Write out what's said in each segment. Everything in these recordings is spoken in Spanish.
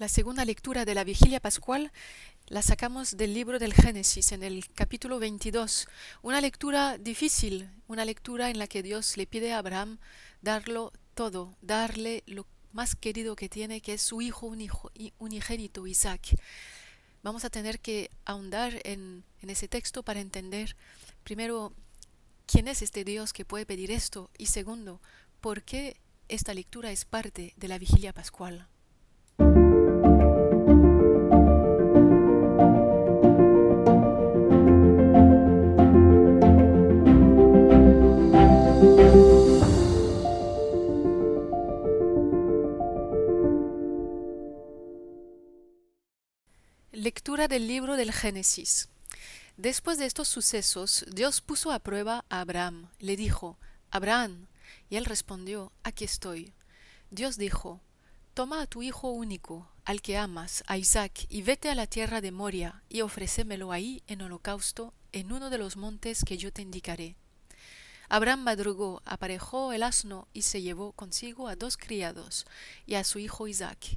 La segunda lectura de la vigilia pascual la sacamos del libro del Génesis en el capítulo 22. Una lectura difícil, una lectura en la que Dios le pide a Abraham darlo todo, darle lo más querido que tiene, que es su hijo, unigénito, Isaac. Vamos a tener que ahondar en, en ese texto para entender, primero, quién es este Dios que puede pedir esto y segundo, por qué esta lectura es parte de la vigilia pascual. Del libro del Génesis. Después de estos sucesos, Dios puso a prueba a Abraham. Le dijo, Abraham, y él respondió, Aquí estoy. Dios dijo, Toma a tu hijo único, al que amas, a Isaac, y vete a la tierra de Moria, y ofrécemelo ahí en holocausto, en uno de los montes que yo te indicaré. Abraham madrugó, aparejó el asno y se llevó consigo a dos criados y a su hijo Isaac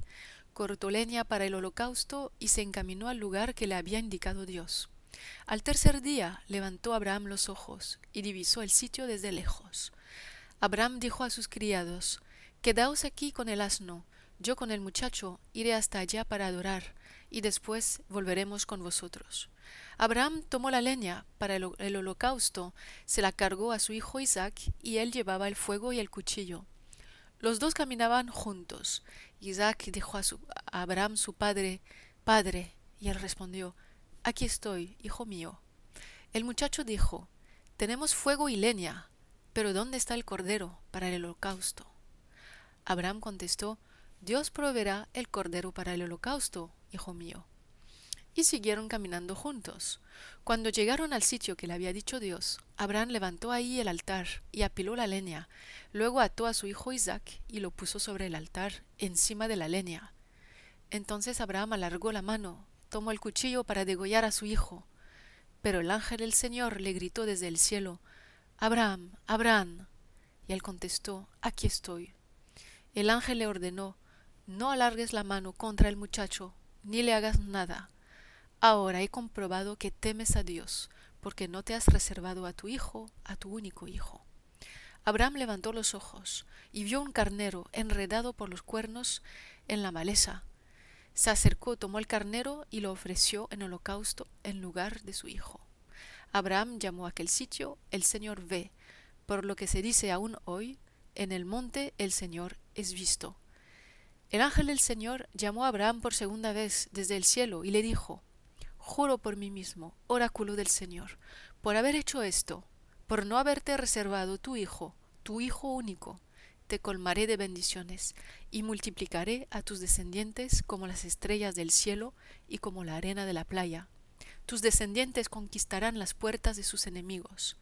cortó leña para el holocausto y se encaminó al lugar que le había indicado Dios. Al tercer día levantó Abraham los ojos y divisó el sitio desde lejos. Abraham dijo a sus criados, Quedaos aquí con el asno, yo con el muchacho iré hasta allá para adorar, y después volveremos con vosotros. Abraham tomó la leña para el, holocausto, se la cargó a su hijo Isaac, y él llevaba el fuego y el cuchillo. Los dos caminaban juntos. Isaac dijo a, Abraham su padre, Padre, y él respondió, Aquí estoy, hijo mío. El muchacho dijo, Tenemos fuego y leña, pero ¿dónde está el cordero para el holocausto? Abraham contestó, Dios proveerá el cordero para el holocausto, hijo mío y siguieron caminando juntos. Cuando llegaron al sitio que le había dicho Dios, Abraham levantó ahí el altar y apiló la leña. Luego ató a su hijo Isaac y lo puso sobre el altar, encima de la leña. Entonces Abraham alargó la mano, tomó el cuchillo para degollar a su hijo. Pero el ángel del Señor le gritó desde el cielo, Abraham, Abraham. Y él contestó, Aquí estoy. El ángel le ordenó, No alargues la mano contra el muchacho, ni le hagas nada Ahora he comprobado que temes a Dios, porque no te has reservado a tu hijo, a tu único hijo. Abraham levantó los ojos y vio un carnero enredado por los cuernos en la maleza. Se acercó, tomó el carnero y lo ofreció en holocausto en lugar de su hijo. Abraham llamó a aquel sitio El Señor ve, por lo que se dice aún hoy, en el monte el Señor es visto. El ángel del Señor llamó a Abraham por segunda vez desde el cielo y le dijo, Juro por mí mismo, oráculo del Señor, por haber hecho esto, por no haberte reservado tu hijo, tu hijo único, te colmaré de bendiciones y multiplicaré a tus descendientes como las estrellas del cielo y como la arena de la playa. Tus descendientes conquistarán las puertas de sus enemigos.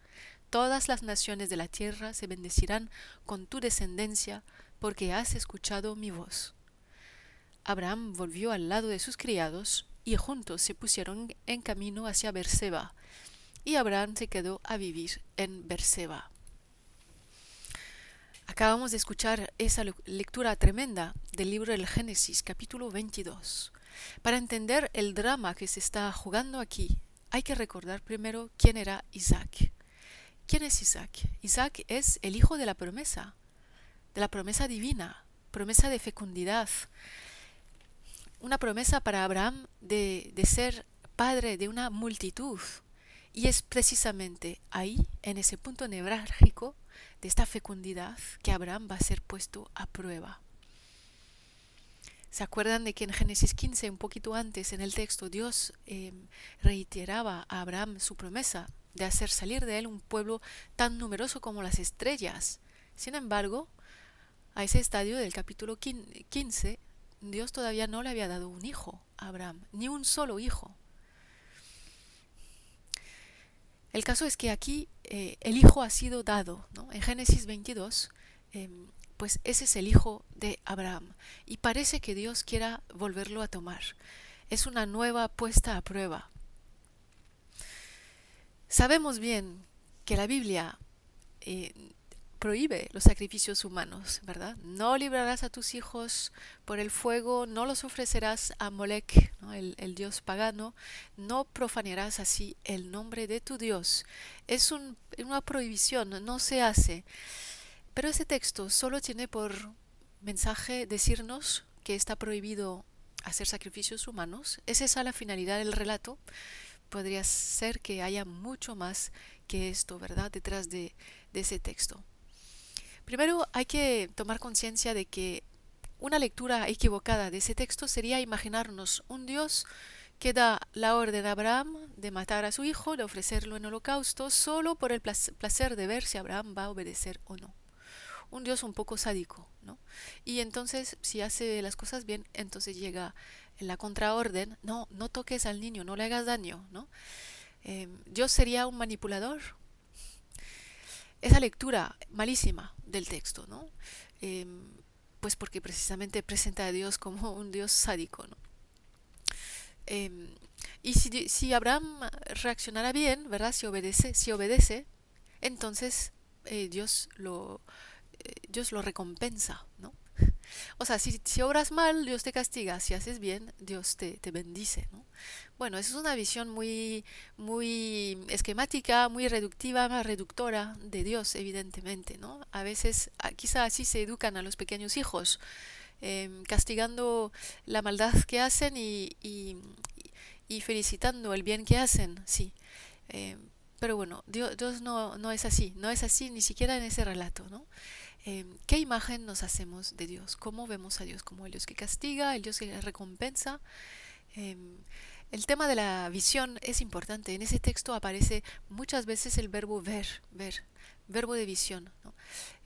Todas las naciones de la tierra se bendecirán con tu descendencia, porque has escuchado mi voz. Abraham volvió al lado de sus criados y juntos se pusieron en camino hacia Berseba, y Abraham se quedó a vivir en Berseba. Acabamos de escuchar esa lectura tremenda del libro del Génesis, capítulo 22. Para entender el drama que se está jugando aquí, hay que recordar primero quién era Isaac. ¿Quién es Isaac? Isaac es el hijo de la promesa, de la promesa divina, promesa de fecundidad, una promesa para Abraham de, ser padre de una multitud. Y es precisamente ahí, en ese punto nevrálgico de esta fecundidad, que Abraham va a ser puesto a prueba. ¿Se acuerdan de que en Génesis 15, un poquito antes en el texto, Dios em, reiteraba a Abraham su promesa de hacer salir de él un pueblo tan numeroso como las estrellas? Sin embargo, a ese estadio del capítulo 15, Dios todavía no le había dado un hijo a Abraham, ni un solo hijo. El caso es que aquí eh, el hijo ha sido dado, ¿no? En Génesis 22, em, pues ese es el hijo de Abraham. Y parece que Dios quiera volverlo a tomar. Es una nueva puesta a prueba. Sabemos bien que la Biblia, eh, prohíbe los sacrificios humanos, ¿verdad? No librarás a tus hijos por el fuego, no los ofrecerás a Molech, el, el, dios pagano, no profanarás así el nombre de tu Dios. Es un, una prohibición, no se hace. Pero ese texto solo tiene por mensaje decirnos que está prohibido hacer sacrificios humanos. ¿Es esa la finalidad del relato? Podría ser que haya mucho más que esto, ¿verdad? Detrás de, de ese texto. Primero hay que tomar conciencia de que una lectura equivocada de ese texto sería imaginarnos un Dios que da la orden a Abraham de matar a su hijo, de ofrecerlo en holocausto, solo por el placer de ver si Abraham va a obedecer o no. Un Dios un poco sádico, ¿no? Y entonces, si hace las cosas bien, entonces llega la contraorden, no, no toques al niño, no le hagas daño, ¿no? Eh, Dios sería un manipulador, esa lectura malísima del texto, ¿no? Em, pues porque precisamente presenta a Dios como un Dios sádico, ¿no? Em, y si, si, Abraham reaccionara bien, ¿verdad? Si obedece, si obedece, entonces eh, Dios lo eh, Dios lo recompensa, ¿no? O sea, si, si, obras mal, Dios te castiga, si haces bien, Dios te, te bendice, ¿no? Bueno, esa es una visión muy, muy esquemática, muy reductiva, más reductora de Dios, evidentemente, ¿no? A veces, ah, quizá así se educan a los pequeños hijos, em, castigando la maldad que hacen y, y, y, felicitando el bien que hacen, sí. Em, pero bueno, Dios, Dios no, no, es así, no es así ni siquiera en ese relato, ¿no? Em, ¿Qué imagen nos hacemos de Dios? ¿Cómo vemos a Dios? ¿Como el Dios que castiga, el Dios que recompensa? El tema de la visión es importante. En ese texto aparece muchas veces el verbo ver, ver, verbo de visión.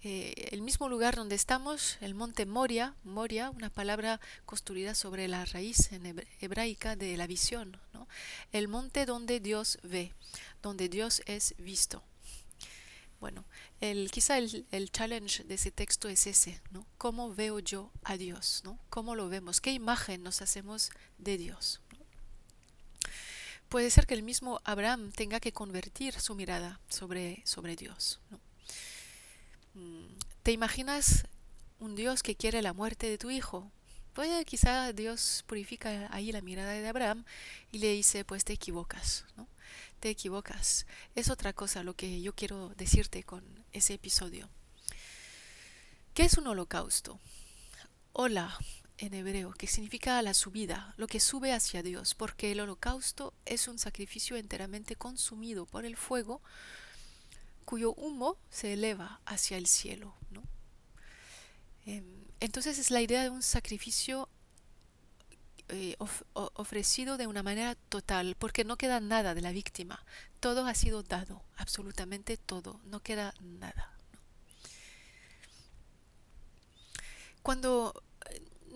Eh, el mismo lugar donde estamos, el monte Moria, Moria, una palabra construida sobre la raíz en hebraica de la visión. El monte donde Dios ve, donde Dios es visto. Bueno, el, quizá el, el, challenge de ese texto es ese, ¿no? ¿Cómo veo yo a Dios? ¿no? ¿Cómo lo vemos? ¿Qué imagen nos hacemos de Dios? puede ser que el mismo Abraham tenga que convertir su mirada sobre, sobre Dios. Mm, ¿Te imaginas un Dios que quiere la muerte de tu hijo? Pues quizá Dios purifica ahí la mirada de Abraham y le dice, pues te equivocas, ¿no? Te equivocas. Es otra cosa lo que yo quiero decirte con ese episodio. ¿Qué es un holocausto? Hola, en hebreo, que significa la subida, lo que sube hacia Dios, porque el holocausto es un sacrificio enteramente consumido por el fuego, cuyo humo se eleva hacia el cielo. Em, entonces es la idea de un sacrificio eh, ofrecido de una manera total, porque no queda nada de la víctima, todo ha sido dado, absolutamente todo, no queda nada. Cuando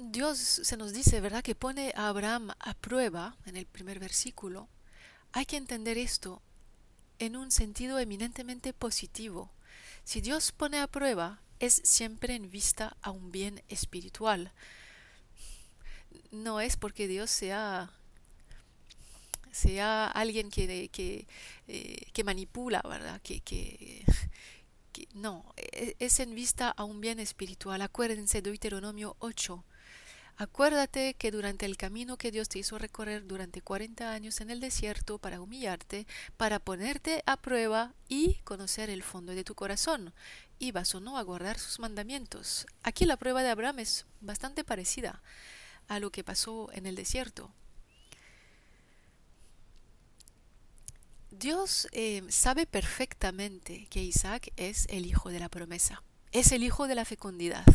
Dios se nos dice, ¿verdad?, que pone a Abraham a prueba en el primer versículo. Hay que entender esto en un sentido eminentemente positivo. Si Dios pone a prueba, es siempre en vista a un bien espiritual. No es porque Dios sea sea alguien que, que, eh, que manipula, ¿verdad? Que, que, no, e, es en vista a un bien espiritual. Acuérdense de Deuteronomio 8, Acuérdate que durante el camino que Dios te hizo recorrer durante 40 años en el desierto para humillarte, para ponerte a prueba y conocer el fondo de tu corazón, ibas o no a guardar sus mandamientos. Aquí la prueba de Abraham es bastante parecida a lo que pasó en el desierto. Dios eh, sabe perfectamente que Isaac es el hijo de la promesa es el hijo de la fecundidad.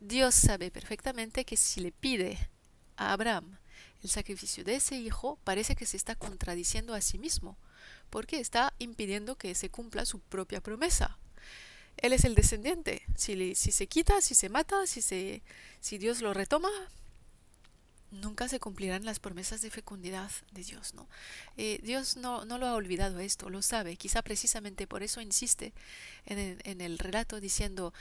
Dios sabe perfectamente que si le pide a Abraham el sacrificio de ese hijo, parece que se está contradiciendo a sí mismo, porque está impidiendo que se cumpla su propia promesa. Él es el descendiente. Si, se quita, si se mata, si Dios lo retoma, nunca se cumplirán las promesas de fecundidad de Dios. ¿no? Eh, Dios no, no, lo ha olvidado esto, lo sabe. Quizá precisamente por eso insiste en el, relato diciendo,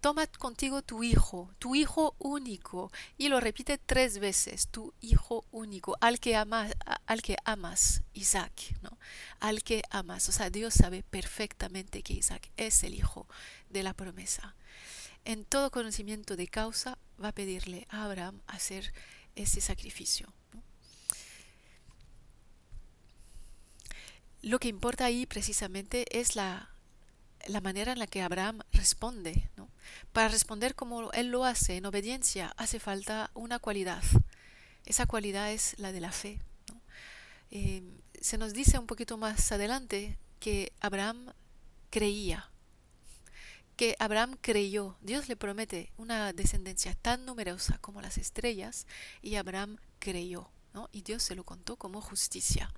toma contigo tu hijo, tu hijo único, y lo repite tres veces, tu hijo único, al que amas, al que amas, Isaac, ¿no? Al que amas. O sea, Dios sabe perfectamente que Isaac es el hijo de la promesa. En todo conocimiento de causa va a pedirle a Abraham hacer ese sacrificio. Lo que importa ahí precisamente es la la manera en la que Abraham responde. Para responder como él lo hace, en obediencia, hace falta una cualidad. Esa cualidad es la de la fe. Eh, se nos dice un poquito más adelante que Abraham creía, que Abraham creyó. Dios le promete una descendencia tan numerosa como las estrellas y Abraham creyó. ¿no? Y Dios se lo contó como justicia.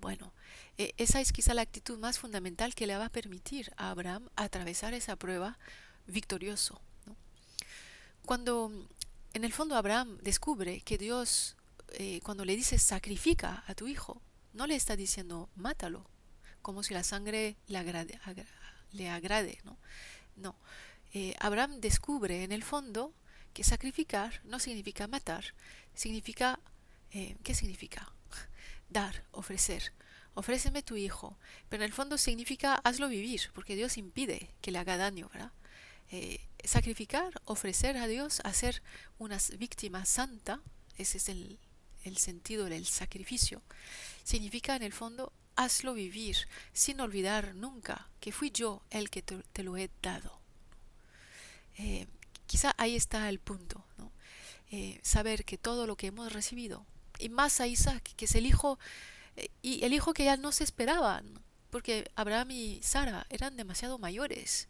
Bueno, e, esa es quizá la actitud más fundamental que le va a permitir a Abraham atravesar esa prueba victorioso. Cuando en el fondo Abraham descubre que Dios, eh, cuando le dice sacrifica a tu hijo, no le está diciendo mátalo, como si la sangre le. Le agrade ¿no? no. Eh, Abraham descubre en el fondo que sacrificar no significa matar, significa, eh, ¿qué significa? Dar, ofrecer ofréceme tu hijo. Pero en el fondo significa hazlo vivir, porque Dios impide que le haga daño, ¿verdad? Eh, sacrificar, ofrecer a Dios, hacer una víctima santa, ese es el, sentido del sacrificio, significa en el fondo hazlo vivir, sin olvidar nunca que fui yo el que te, lo he dado. Eh, quizá ahí está el punto. Eh, saber que todo lo que hemos recibido, y más a Isaac, que es el hijo y el hijo que ya no se esperaban, porque Abraham y Sara eran demasiado mayores.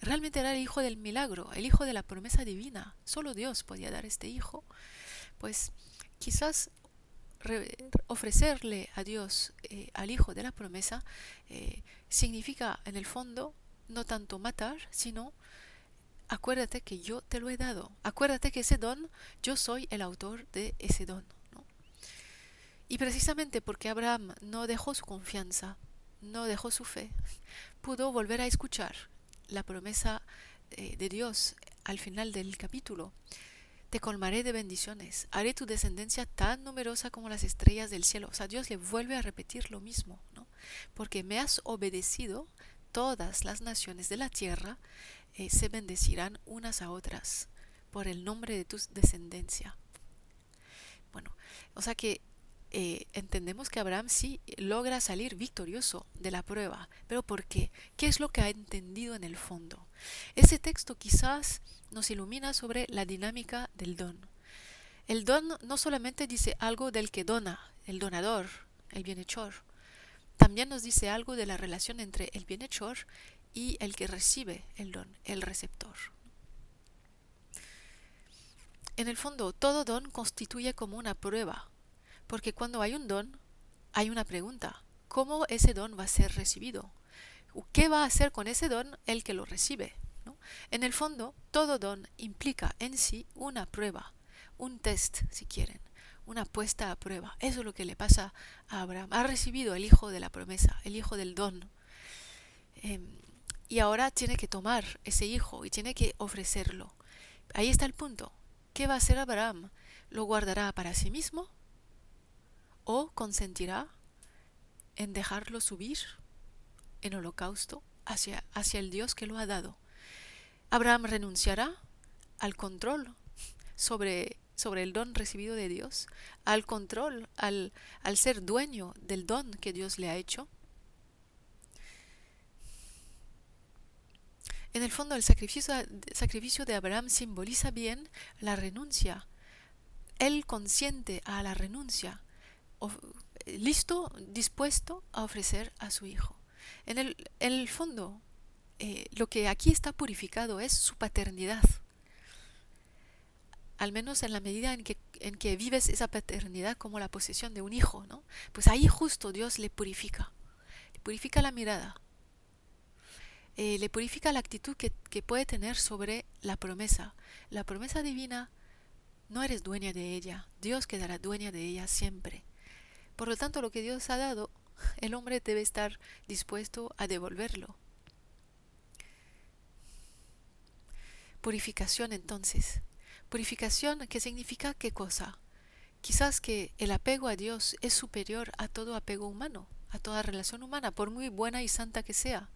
Realmente era el hijo del milagro, el hijo de la promesa divina. Solo Dios podía dar este hijo. Pues quizás ofrecerle a Dios eh, al hijo de la promesa eh, significa en el fondo no tanto matar, sino acuérdate que yo te lo he dado. Acuérdate que ese don, yo soy el autor de ese don. Y precisamente porque Abraham no dejó su confianza, no dejó su fe, pudo volver a escuchar la promesa eh, de Dios al final del capítulo. Te colmaré de bendiciones, haré tu descendencia tan numerosa como las estrellas del cielo. O sea, Dios le vuelve a repetir lo mismo, ¿no? Porque me has obedecido, todas las naciones de la tierra eh, se bendecirán unas a otras por el nombre de tu descendencia. Bueno, o sea que eh, entendemos que Abraham sí logra salir victorioso de la prueba. ¿Pero por qué? ¿Qué es lo que ha entendido en el fondo? Ese texto quizás nos ilumina sobre la dinámica del don. El don no solamente dice algo del que dona, el donador, el bienhechor, también nos dice algo de la relación entre el bienhechor y el que recibe el don, el receptor. En el fondo, todo don constituye como una prueba, porque cuando hay un don, hay una pregunta. ¿Cómo ese don va a ser recibido? ¿Qué va a hacer con ese don el que lo recibe? En el fondo, todo don implica en sí una prueba, un test, si quieren, una puesta a prueba. Eso es lo que le pasa a Abraham. Ha recibido el hijo de la promesa, el hijo del don. Em, y ahora tiene que tomar ese hijo y tiene que ofrecerlo. Ahí está el punto. ¿Qué va a hacer Abraham? ¿Lo guardará para sí mismo o consentirá en dejarlo subir en holocausto hacia, hacia el Dios que lo ha dado. Abraham renunciará al control sobre, sobre el don recibido de Dios, al control, al, al ser dueño del don que Dios le ha hecho. En el fondo, el sacrificio, sacrificio de Abraham simboliza bien la renuncia. Él consciente a la renuncia listo, dispuesto a ofrecer a su hijo. En el, el fondo, eh, lo que aquí está purificado es su paternidad. Al menos en la medida en que, en que vives esa paternidad como la posesión de un hijo, ¿no? Pues ahí justo Dios le purifica. Le purifica la mirada. Eh, le purifica la actitud que, que puede tener sobre la promesa. La promesa divina, no eres dueña de ella. Dios quedará dueña de ella siempre. Por lo tanto, lo que Dios ha dado, el hombre debe estar dispuesto a devolverlo. Purificación entonces. Purificación, ¿qué significa qué cosa? Quizás que el apego a Dios es superior a todo apego humano, a toda relación humana, por muy buena y santa que sea.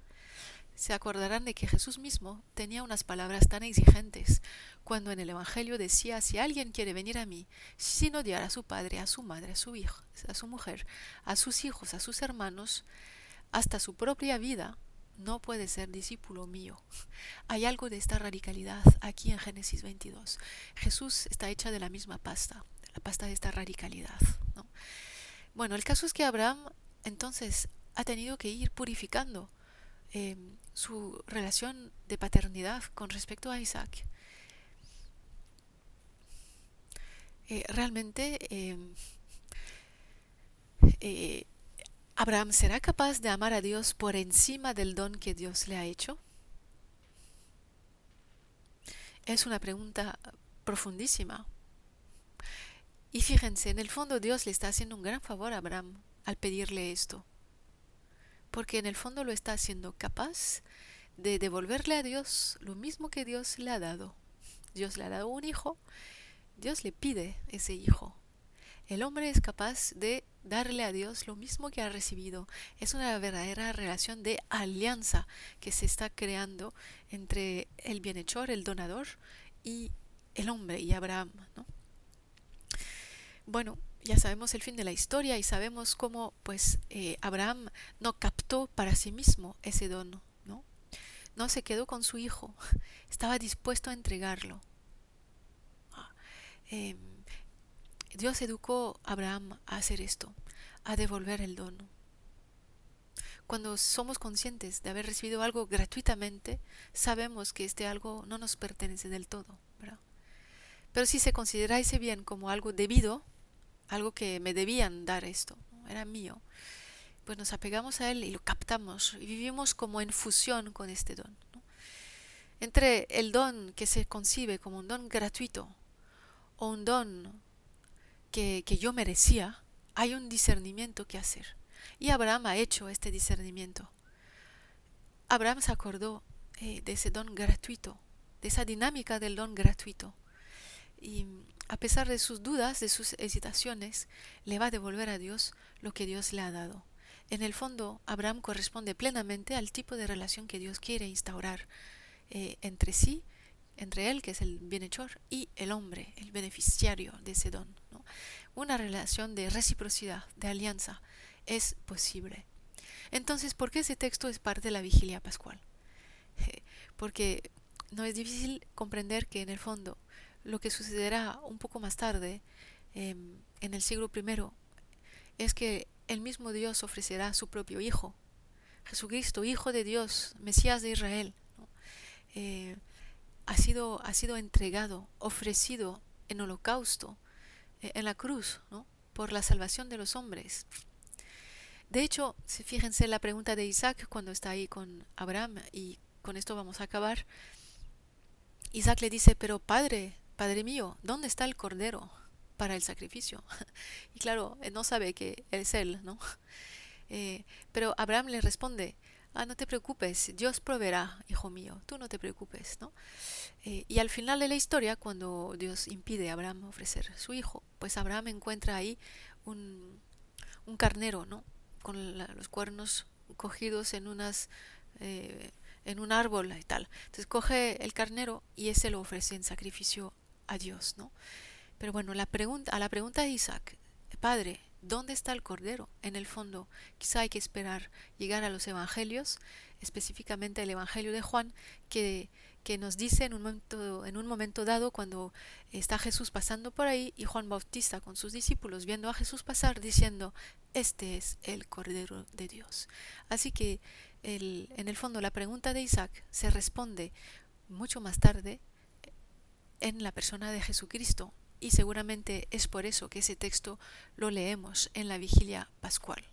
Se acordarán de que Jesús mismo tenía unas palabras tan exigentes cuando en el Evangelio decía, si alguien quiere venir a mí, sin odiar a su padre, a su madre, a su hijo, a su mujer, a sus hijos, a sus hermanos, hasta su propia vida, no puede ser discípulo mío. Hay algo de esta radicalidad aquí en Génesis 22. Jesús está hecha de la misma pasta, la pasta de esta radicalidad. Bueno, el caso es que Abraham entonces ha tenido que ir purificando em, su relación de paternidad con respecto a Isaac. Eh, realmente em, eh, Abraham será capaz de amar a Dios por encima del don que Dios le ha hecho? Es una pregunta profundísima. Y fíjense, en el fondo Dios le está haciendo un gran favor a Abraham al pedirle esto. Porque en el fondo lo está haciendo capaz de devolverle a Dios lo mismo que Dios le ha dado. Dios le ha dado un hijo, Dios le pide ese hijo. El hombre es capaz de darle a Dios lo mismo que ha recibido. Es una verdadera relación de alianza que se está creando entre el bienhechor, el donador, y el hombre y Abraham. Bueno, ya sabemos el fin de la historia y sabemos cómo pues eh, Abraham no captó para sí mismo ese don, ¿no? No se quedó con su hijo, estaba dispuesto a entregarlo. Ah, em, Dios educó a Abraham a hacer esto, a devolver el don. Cuando somos conscientes de haber recibido algo gratuitamente, sabemos que este algo no nos pertenece del todo. Pero si se considera ese bien como algo debido, algo que me debían dar esto, era mío, pues nos apegamos a él y lo captamos y vivimos como en fusión con este don. Entre el don que se concibe como un don gratuito o un don que, yo merecía, hay un discernimiento que hacer. Y Abraham ha hecho este discernimiento. Abraham se acordó eh, de ese don gratuito, de esa dinámica del don gratuito. Y a pesar de sus dudas, de sus hesitaciones, le va a devolver a Dios lo que Dios le ha dado. En el fondo, Abraham corresponde plenamente al tipo de relación que Dios quiere instaurar eh, entre sí, entre él, que es el bienhechor, y el hombre, el beneficiario de ese don. Una relación de reciprocidad, de alianza, es posible. Entonces, ¿por qué ese texto es parte de la vigilia pascual? Porque no es difícil comprender que en el fondo lo que sucederá un poco más tarde, em, en el siglo I, es que el mismo Dios ofrecerá su propio Hijo, Jesucristo, Hijo de Dios, Mesías de Israel. Eh, ha, sido, ha sido entregado, ofrecido en holocausto, eh, en la cruz, por la salvación de los hombres. De hecho, fíjense la pregunta de Isaac cuando está ahí con Abraham, y con esto vamos a acabar. Isaac le dice, pero padre, padre mío, ¿dónde está el cordero para el sacrificio? y claro, él no sabe que es él, ¿no? Eh, pero Abraham le responde, ah, no te preocupes, Dios proveerá, hijo mío, tú no te preocupes, ¿no? Eh, y al final de la historia, cuando Dios impide a Abraham ofrecer su hijo, pues Abraham encuentra ahí un, un carnero, ¿no? Con los cuernos cogidos en unas... Eh, en un árbol y tal. Entonces coge el carnero y ese lo ofrece en sacrificio Dios, ¿no? Pero bueno, la pregunta, a la pregunta de Isaac, Padre, ¿Dónde está el Cordero? En el fondo, quizá hay que esperar llegar a los Evangelios, específicamente el Evangelio de Juan, que, que nos dice en un, momento, en un momento dado cuando está Jesús pasando por ahí y Juan Bautista con sus discípulos viendo a Jesús pasar diciendo, este es el Cordero de Dios. Así que en el fondo la pregunta de Isaac se responde mucho más tarde en la persona de Jesucristo, y seguramente es por eso que ese texto lo leemos en la vigilia pascual.